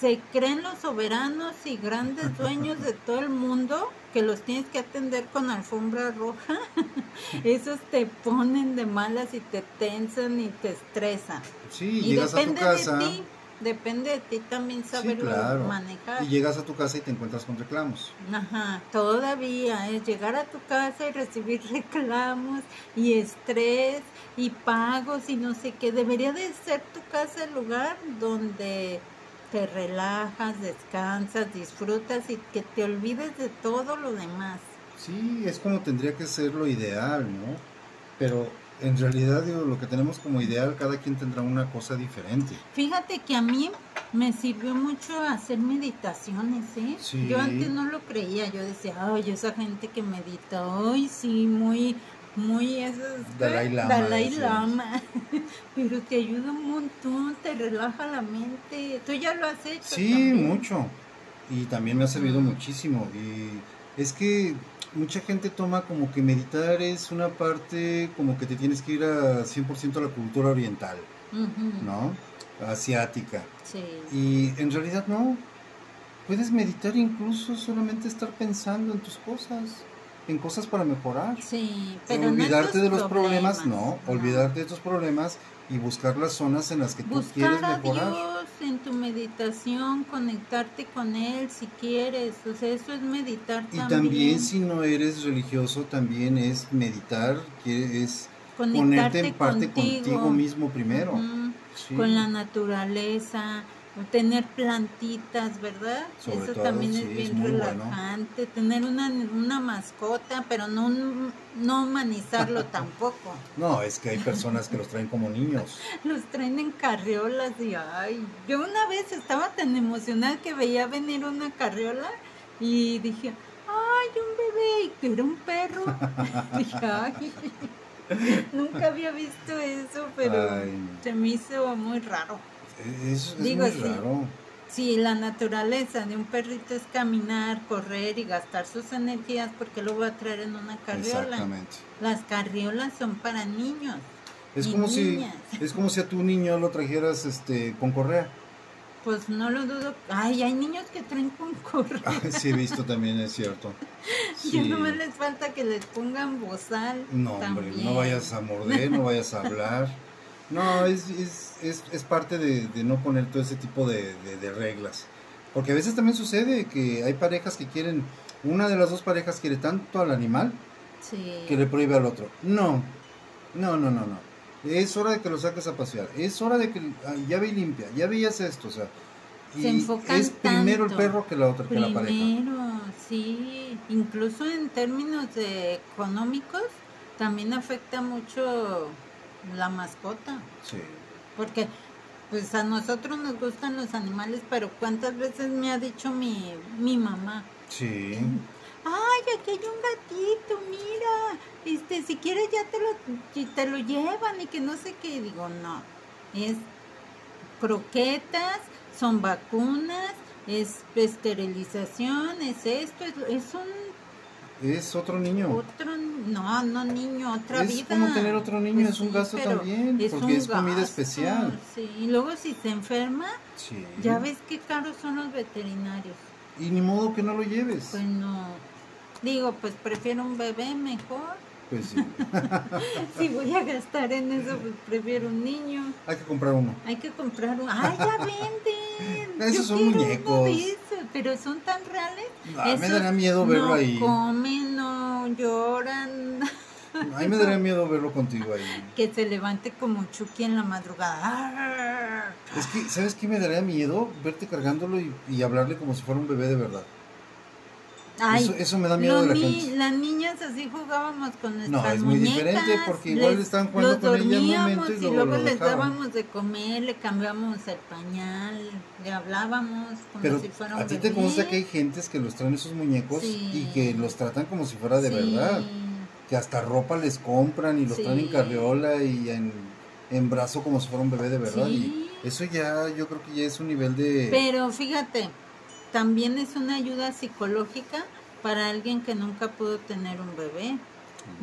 se creen los soberanos y grandes dueños de todo el mundo, que los tienes que atender con alfombra roja, esos te ponen de malas y te tensan y te estresan. Sí, y llegas a tu depende casa. de ti, depende de ti también saberlo claro. manejar. Y llegas a tu casa y te encuentras con reclamos. Ajá, todavía es llegar a tu casa y recibir reclamos y estrés y pagos y no sé qué. Debería de ser tu casa el lugar donde te relajas, descansas, disfrutas y que te olvides de todo lo demás. Sí, es como tendría que ser lo ideal, ¿no? Pero en realidad, digo, lo que tenemos como ideal, cada quien tendrá una cosa diferente. Fíjate que a mí me sirvió mucho hacer meditaciones, ¿eh? Sí. Yo antes no lo creía, yo decía, ay, esa gente que medita, ay, sí, muy, muy esos... Dalai Lama, Dalai. Lama. Pero te ayuda un montón, te relaja la mente. ¿Tú ya lo has hecho? Sí, también? mucho. Y también me ha servido Ujú. muchísimo. Y es que mucha gente toma como que meditar es una parte como que te tienes que ir a 100% a la cultura oriental, ¿no? Asiática. Sí. Y en realidad no. Puedes meditar incluso solamente estar pensando en tus cosas, en cosas para mejorar. Sí, pero olvidarte de los problemas, no, no. olvidarte de tus problemas y buscar las zonas en las que tú quieres Buscar a mejorar. Dios en tu meditación, conectarte con Él si quieres, o sea, eso es meditar Y también. también si no eres religioso, también es meditar, que es ponerte Conectarte en parte contigo, mismo primero. Sí. Con la naturaleza, tener plantitas, ¿verdad? Eso también es bien relajante. Tener una, una mascota, pero no, no humanizarlo tampoco. No, es que hay personas que los traen como niños. los traen en carriolas y ay, yo una vez estaba tan emocionada que veía venir una carriola y dije, ay, un bebé, y que era un perro. dije, ay. Nunca había visto eso, pero se me hizo muy raro. Es, Digo, muy raro. Si la naturaleza de un perrito es caminar, correr y gastar sus energías, porque lo voy a traer en una carriola? Exactamente. Las carriolas son para niños. Es como si es como si a tu niño lo trajeras este con correa. Pues no lo dudo. Ay, hay niños que traen con correa. sí, he visto también, es cierto. Ya no me les falta que les pongan bozal. No, hombre, no vayas a morder, no vayas a hablar. No, es, es, es, es parte de, no poner todo ese tipo de, reglas. Porque a veces también sucede que hay parejas que quieren, una de las dos parejas quiere tanto al animal que le prohíbe al otro. No, no, no, no, no. Es hora de que lo saques a pasear. Es hora de que ya ve limpia, ya veías esto, o sea. Y es primero el perro que la otra, que la pareja. Primero, sí. Incluso en términos de económicos, también afecta mucho la mascota. Sí. Porque pues a nosotros nos gustan los animales, pero ¿cuántas veces me ha dicho mi, mi mamá? Sí. Ay, aquí hay un gatito, mira. Este, si quieres ya te lo, te lo llevan y que no sé qué. Digo, no. Es croquetas, son vacunas, es esterilización, es esto, es, es un es otro niño. Otro, no, no niño, otra vida. Es como tener otro niño, pues es un gasto también, porque es comida especial. Sí, y luego si se enferma, ya ves qué caros son los veterinarios. Y ni modo que no lo lleves. Pues no. Digo, pues prefiero un bebé mejor. Pues sí. si voy a gastar en eso, pues prefiero un niño. Hay que comprar uno. Hay que comprar uno. ¡Ay, ya venden! Esos son muñecos. pero son tan reales. Ah, me daría miedo verlo no ahí. comen, no lloran. A mí me daría miedo verlo contigo ahí. Que se levante como Chucky en la madrugada. Es que, ¿sabes qué me daría miedo? Verte cargándolo y, y hablarle como si fuera un bebé de verdad eso, me da miedo de la gente. Las niñas así jugábamos con nuestras No, es muy diferente porque igual están jugando con ellas un momento y, luego, les dábamos de comer, le cambiamos el pañal, le hablábamos como Pero si fuera un a ti te consta que hay gentes que los traen esos muñecos y que los tratan como si fuera de verdad. Que hasta ropa les compran y los traen en carriola y en, en brazo como si fuera un bebé de verdad. Y eso ya, yo creo que ya es un nivel de... Pero fíjate, también es una ayuda psicológica para alguien que nunca pudo tener un bebé.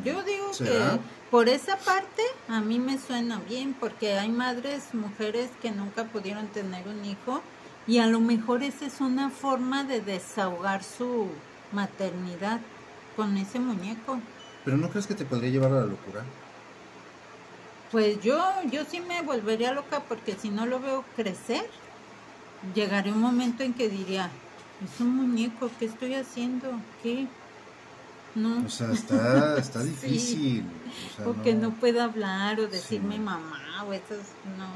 Yo digo que por esa parte a mí me suena bien porque hay madres, mujeres que nunca pudieron tener un hijo y a lo mejor esa es una forma de desahogar su maternidad con ese muñeco. Pero ¿no crees que te podría llevar a la locura? Pues yo, yo sí me volvería loca porque si no lo veo crecer, llegaré un momento en que diría, es un muñeco, ¿qué estoy haciendo? ¿Qué? No. O sea, está, está difícil. O, que no pueda hablar o decirme mamá o eso, no.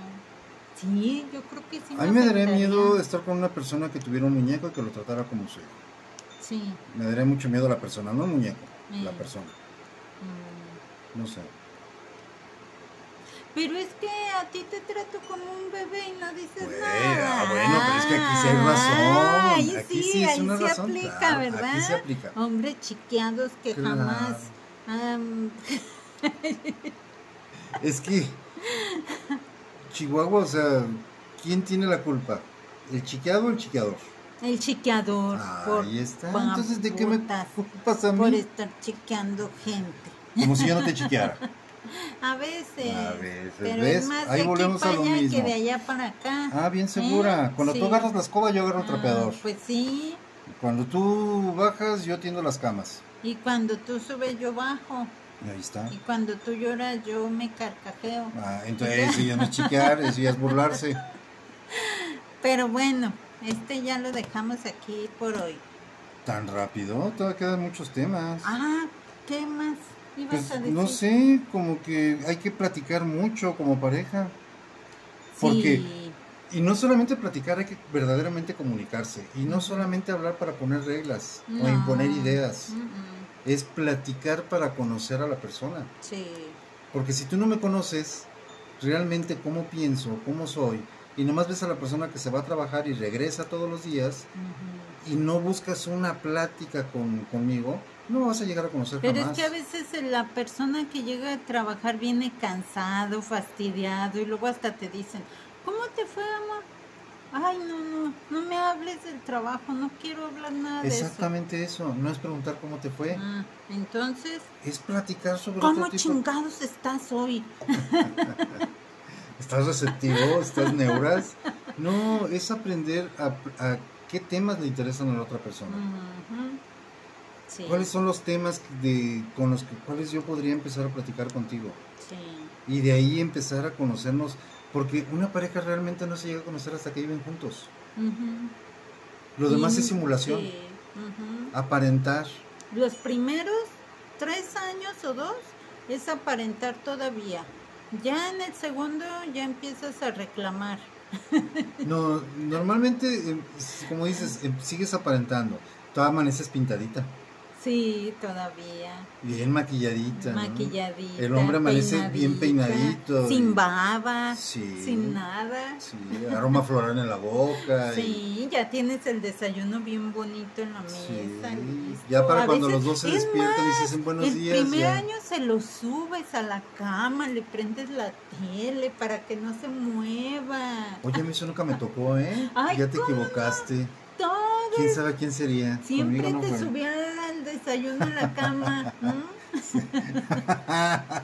Sí, yo creo que sí. A mí me daría miedo estar con una persona que tuviera un muñeco y que lo tratara como su hijo. Sí. Me daría mucho miedo la persona, no el muñeco, la persona. Mm. No sé. Pero es que a ti te trato como un bebé y no dices nada. Ah, bueno, pero es que aquí sí hay razón. Ahí aquí sí, ahí se aplica, ¿verdad? Aquí se aplica. Hombres chiqueados que jamás... es que... Chihuahua, o sea, ¿quién tiene la culpa? ¿El chiqueado o el chiqueador? El chiqueador. ahí está. Entonces, ¿de qué me culpas a mí? Por estar chiqueando gente. Como si yo no te chiqueara. A veces. A veces. Pero ¿Ves? Es más Ahí de volvemos aquí a lo allá mismo. Que de allá para acá. Ah, bien segura. ¿Eh? Cuando tú agarras la escoba, yo agarro el ah, trapeador. Pues sí. Cuando tú bajas, yo tiendo las camas. Y cuando tú subes, yo bajo. Ahí está. Y cuando tú lloras, yo me carcajeo. Ah, entonces eso ya no es chiquear, eso ya es burlarse. Pero bueno, este ya lo dejamos aquí por hoy. ¿Tan rápido? Todavía quedan muchos temas. Ah, ¿qué más? Pues, no sé, como que hay que platicar mucho como pareja. Porque Y no solamente platicar, hay que verdaderamente comunicarse. Y no solamente hablar para poner reglas o imponer ideas. Es platicar para conocer a la persona. Sí. Porque si tú no me conoces realmente cómo pienso, cómo soy, y nomás ves a la persona que se va a trabajar y regresa todos los días, y no buscas una plática con, conmigo, no vas a llegar a conocer Pero es que a veces la persona que llega a trabajar viene cansado, fastidiado, y luego hasta te dicen, ¿cómo te fue, amor? Ay, no, no, no me hables del trabajo, no quiero hablar nada de eso. Exactamente eso, no es preguntar cómo te fue. Ah, entonces... Es platicar sobre ¿Cómo chingados estás hoy? ¿Estás receptivo? ¿Estás neuras? No, es aprender a, qué temas le interesan a la otra persona. Sí. ¿Cuáles son los temas de, con los que, cuáles yo podría empezar a platicar contigo? Sí. Y de ahí empezar a conocernos porque una pareja realmente no se llega a conocer hasta que viven juntos. Lo demás es simulación. Aparentar. Los primeros tres años o dos es aparentar todavía. Ya en el segundo ya empiezas a reclamar. No, normalmente, em, como dices, em, sigues aparentando. Tú amaneces pintadita. Sí, todavía. Bien maquilladita. Maquilladita. El hombre amanece bien peinadito. Sin baba. Sin nada. Sí, aroma floral en la boca. Sí, ya tienes el desayuno bien bonito en la mesa. Sí. Ya para cuando los dos se despiertan y se dicen buenos días. El primer año se lo subes a la cama, le prendes la tele para que no se mueva. Oye, a mí eso nunca me tocó, ¿eh? ya te equivocaste. ¿Quién sabe quién sería? Siempre te subía al desayuno a la cama.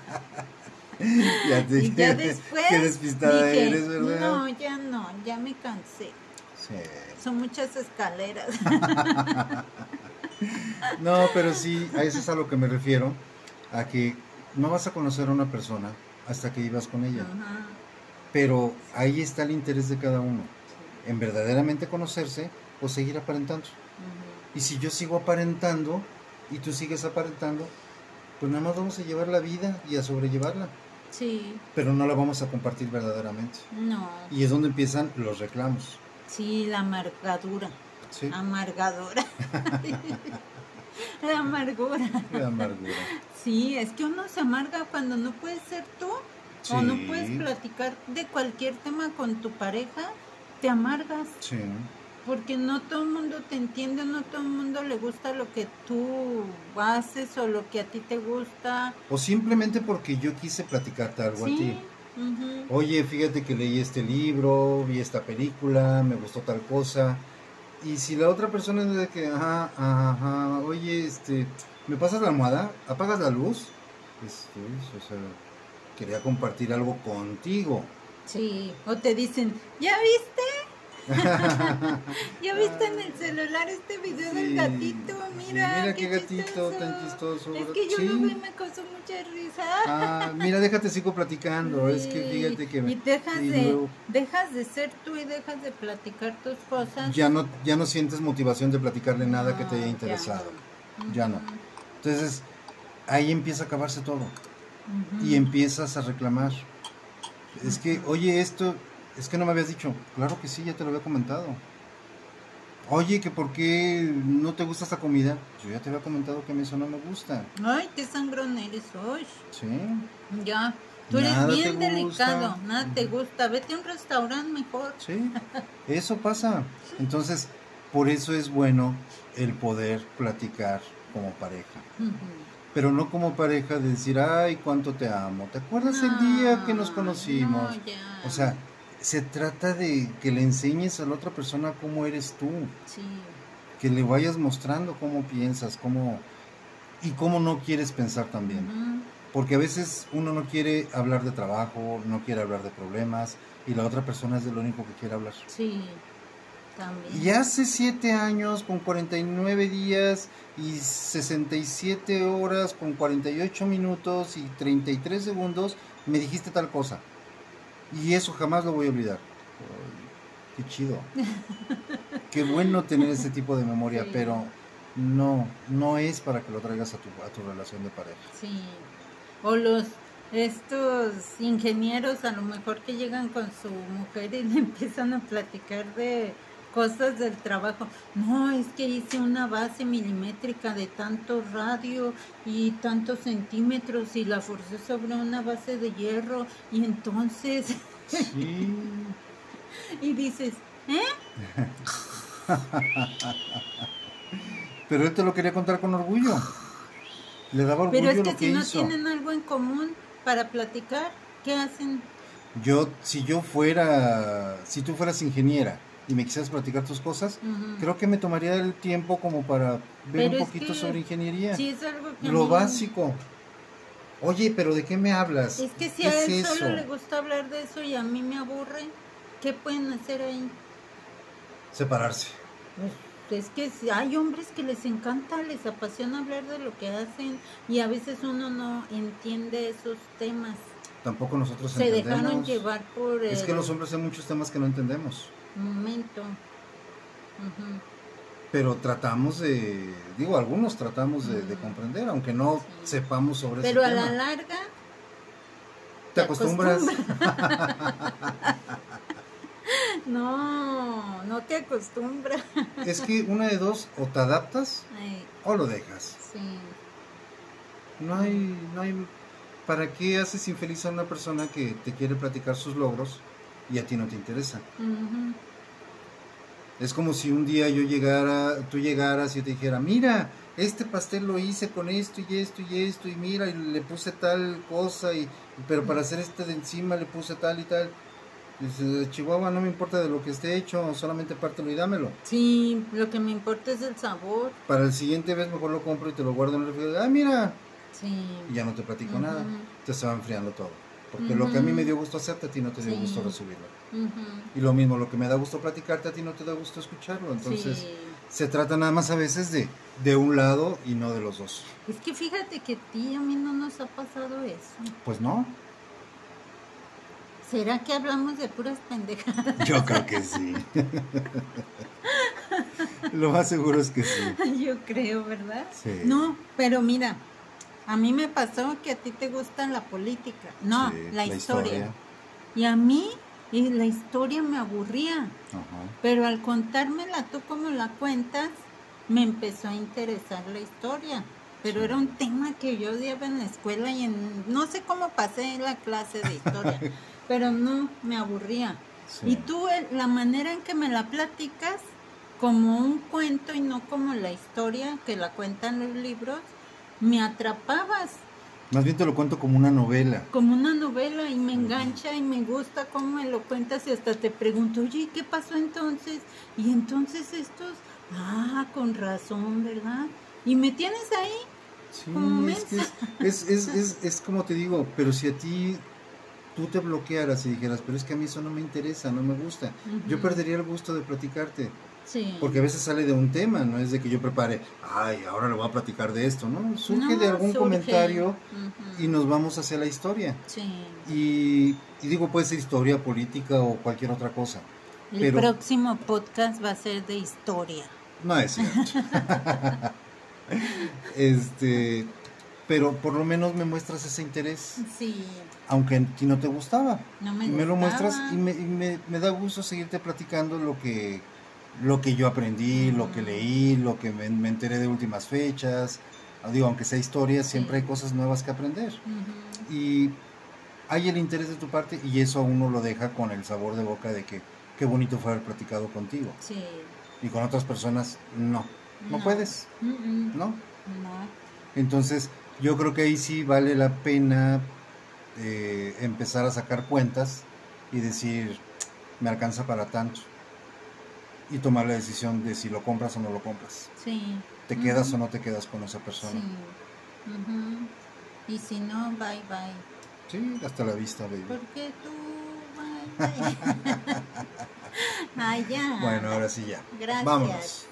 ya te y ya después qué despistada eres, ¿verdad? No, ya no, ya me cansé. Sí. Son muchas escaleras. no, pero sí, a eso es a lo que me refiero, a que no vas a conocer a una persona hasta que ibas con ella. Pero ahí está el interés de cada uno, en verdaderamente conocerse o seguir aparentando. Y si yo sigo aparentando y tú sigues aparentando, pues nada más vamos a llevar la vida y a sobrellevarla. Sí. Pero no la vamos a compartir verdaderamente. No. Y es donde empiezan los reclamos. Sí, la amargadura. Sí. Amargadora. la amargura. La amargura. Sí, es que uno se amarga cuando no puedes ser tú. O no puedes platicar de cualquier tema con tu pareja, te amargas. Sí porque no todo el mundo te entiende, no todo el mundo le gusta lo que tú haces o lo que a ti te gusta. O simplemente porque yo quise platicarte algo a ti. Oye, fíjate que leí este libro, vi esta película, me gustó tal cosa. Y si la otra persona es de que, ajá, ajá, oye, este, ¿me pasas la almohada? ¿Apagas la luz? Este, o sea, quería compartir algo contigo. Sí, o te dicen, ¿ya viste? ¿Ya viste en el celular este video del gatito? Mira, mira qué, gatito tan chistoso. Es que yo lo vi y me causó mucha risa. Ah, mira, déjate, sigo platicando. Es que fíjate que... Y dejas, de, dejas de ser tú y dejas de platicar tus cosas. Ya no, ya no sientes motivación de platicarle nada que te haya interesado. Ya no. Entonces, ahí empieza a acabarse todo. Y empiezas a reclamar. Es que, oye, esto es que no me habías dicho. Claro que sí, ya te lo había comentado. Oye, que por qué no te gusta esta comida. Yo ya te había comentado que a mí eso no me gusta. Ay, qué sangrón eres hoy. Sí. Ya. Tú eres bien delicado, nada te gusta. Vete a un restaurante mejor. Sí, eso pasa. Entonces, por eso es bueno el poder platicar como pareja. Pero no como pareja de decir, ay, cuánto te amo. ¿Te acuerdas el día que nos conocimos? No, ya. O sea, se trata de que le enseñes a la otra persona cómo eres tú. Sí. Que le vayas mostrando cómo piensas, cómo y cómo no quieres pensar también. Porque a veces uno no quiere hablar de trabajo, no quiere hablar de problemas y la otra persona es de lo único que quiere hablar. Sí, también. Y hace siete años con 49 días y 67 horas con 48 minutos y 33 segundos me dijiste tal cosa. Y eso jamás lo voy a olvidar. qué chido. qué bueno tener ese tipo de memoria, pero no, no es para que lo traigas a tu, a tu relación de pareja. Sí. O los, estos ingenieros a lo mejor que llegan con su mujer y le empiezan a platicar de cosas del trabajo. No, es que hice una base milimétrica de tanto radio y tantos centímetros y la forcé sobre una base de hierro y entonces... Sí. y dices, ¿eh? Pero te lo quería contar con orgullo. Le daba orgullo Pero es que, si no tienen algo en común para platicar, ¿qué hacen? Yo, si yo fuera, si tú fueras ingeniera y me quisieras platicar tus cosas, creo que me tomaría el tiempo como para ver un poquito sobre ingeniería. Sí, es algo que Lo básico. Oye, pero ¿de qué me hablas? Es que si a él solo le gusta hablar de eso y a mí me aburre, ¿qué pueden hacer ahí? Separarse. Pues, es que hay hombres que les encanta, les apasiona hablar de lo que hacen y a veces uno no entiende esos temas. Tampoco nosotros Se dejaron llevar por... Es que los hombres hay muchos temas que no entendemos. Momento. Pero tratamos de, digo, algunos tratamos de, comprender, aunque no sepamos sobre Pero a la larga... Te, acostumbras. No, no te acostumbras. Es que una de dos, o te adaptas o lo dejas. Sí. No hay, no hay, ¿para qué haces infeliz a una persona que te quiere platicar sus logros y a ti no te interesa? Es como si un día yo llegara, tú llegaras y te dijera, mira, este pastel lo hice con esto y esto y esto y mira, y le puse tal cosa, y, pero para hacer este de encima le puse tal y tal. Dice, Chihuahua, no me importa de lo que esté hecho, solamente pártelo y dámelo. Sí, lo que me importa es el sabor. Para el siguiente vez mejor lo compro y te lo guardo en el refrigerador. Ah, mira. Sí. Y ya no te platico nada. Te se va enfriando todo. Porque lo que a mí me dio gusto hacerte, a ti no te dio gusto recibirlo. Y lo mismo, lo que me da gusto platicarte, a ti no te da gusto escucharlo. Entonces, se trata nada más a veces de, de un lado y no de los dos. Es que fíjate que a ti a mí no nos ha pasado eso. Pues no. ¿Será que hablamos de puras pendejadas? Yo creo que sí. Lo más seguro es que sí. Yo creo, ¿verdad? Sí. No, pero mira, a mí me pasó que a ti te gusta la política. No, la, historia. Y a mí y la historia me aburría. Pero al contármela tú como la cuentas, me empezó a interesar la historia. Pero era un tema que yo odiaba en la escuela y en, no sé cómo pasé la clase de historia. pero no me aburría. Y tú, la manera en que me la platicas, como un cuento y no como la historia que la cuentan los libros, me atrapabas. Más bien te lo cuento como una novela. Como una novela y me engancha y me gusta cómo me lo cuentas y hasta te pregunto, oye, ¿qué pasó entonces? Y entonces estos, ah, con razón, ¿verdad? Y me tienes ahí. Sí, es, que es, es, es, es como te digo, pero si a ti tú te bloquearas y dijeras, pero es que a mí eso no me interesa, no me gusta, yo perdería el gusto de platicarte. Sí. Porque a veces sale de un tema, no es de que yo prepare, ay, ahora le voy a platicar de esto, ¿no? Surge de algún comentario y nos vamos hacia la historia. Sí. Y, digo, puede ser historia, política o cualquier otra cosa. El próximo podcast va a ser de historia. No es cierto. este, pero por lo menos me muestras ese interés. Sí. Aunque a ti no te gustaba. No me, y me lo muestras y, me, me, da gusto seguirte platicando lo que, lo que yo aprendí, lo que leí, lo que me, enteré de últimas fechas. Ah, digo, aunque sea historia, siempre hay cosas nuevas que aprender. Y hay el interés de tu parte y eso a uno lo deja con el sabor de boca de que qué bonito fue haber platicado contigo. Sí. Y con otras personas, no. No, puedes. ¿No? No. Entonces, yo creo que ahí sí vale la pena eh, empezar a sacar cuentas y decir, me alcanza para tanto. Y tomar la decisión de si lo compras o no lo compras. Sí. ¿Te quedas o no te quedas con esa persona? Sí. Y si no, bye bye. Sí, hasta la vista, baby. Porque tú, bye bye. Ay, ya. Bueno, ahora sí ya. Gracias. Vámonos.